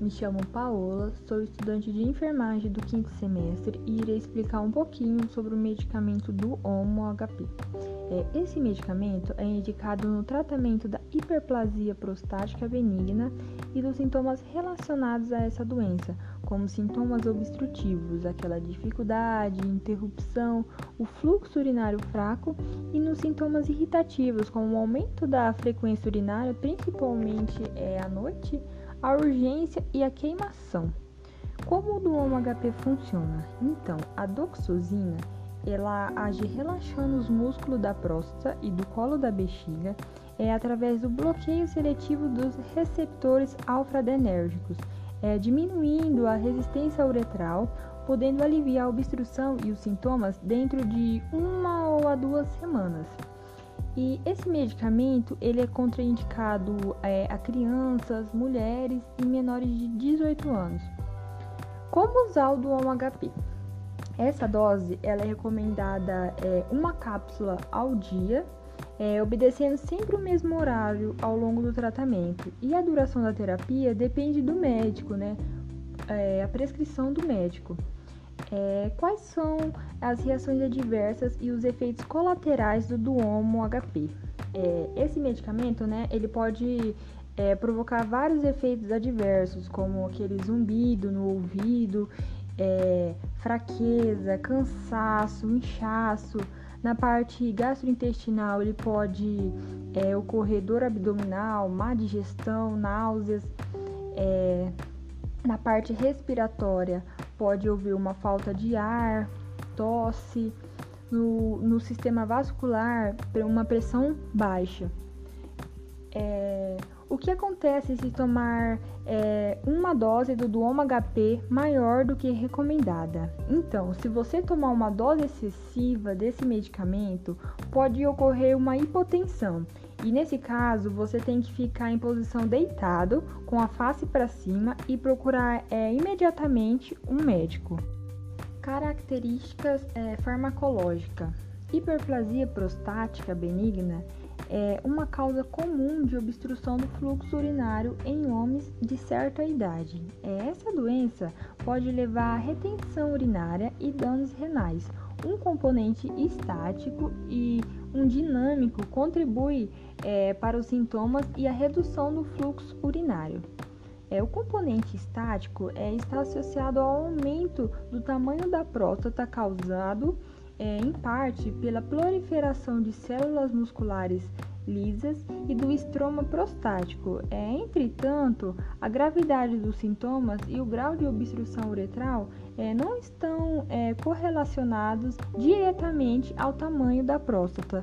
Me chamo Paola, sou estudante de enfermagem do quinto semestre e irei explicar um pouquinho sobre o medicamento do HOMO-HP. É, esse medicamento é indicado no tratamento da hiperplasia prostática benigna e dos sintomas relacionados a essa doença, como sintomas obstrutivos, aquela dificuldade, interrupção, o fluxo urinário fraco e nos sintomas irritativos, como o aumento da frequência urinária, principalmente é, à noite, a urgência e a queimação. Como o do HP funciona? Então, a doxosina ela age relaxando os músculos da próstata e do colo da bexiga é através do bloqueio seletivo dos receptores alfa-adrenérgicos, é, diminuindo a resistência uretral, podendo aliviar a obstrução e os sintomas dentro de uma ou a duas semanas. E esse medicamento ele é contraindicado é, a crianças, mulheres e menores de 18 anos. Como usar o do HP? Essa dose ela é recomendada é, uma cápsula ao dia, é, obedecendo sempre o mesmo horário ao longo do tratamento. E a duração da terapia depende do médico, né? É, a prescrição do médico. É, quais são as reações adversas e os efeitos colaterais do Duomo HP? É, esse medicamento, né, ele pode é, provocar vários efeitos adversos, como aquele zumbido no ouvido é, fraqueza, cansaço, inchaço. Na parte gastrointestinal, ele pode é, ocorrer dor abdominal, má digestão, náuseas. É, na parte respiratória, pode haver uma falta de ar, tosse. No, no sistema vascular, uma pressão baixa. É, que acontece se tomar é, uma dose do Duomo HP maior do que recomendada? Então, se você tomar uma dose excessiva desse medicamento, pode ocorrer uma hipotensão. E nesse caso, você tem que ficar em posição deitado, com a face para cima e procurar é, imediatamente um médico. Características é, farmacológicas: hiperplasia prostática benigna é uma causa comum de obstrução do fluxo urinário em homens de certa idade. É, essa doença pode levar à retenção urinária e danos renais. Um componente estático e um dinâmico contribui é, para os sintomas e a redução do fluxo urinário. É, o componente estático é, está associado ao aumento do tamanho da próstata causado é, em parte pela proliferação de células musculares lisas e do estroma prostático. É, entretanto, a gravidade dos sintomas e o grau de obstrução uretral é, não estão é, correlacionados diretamente ao tamanho da próstata.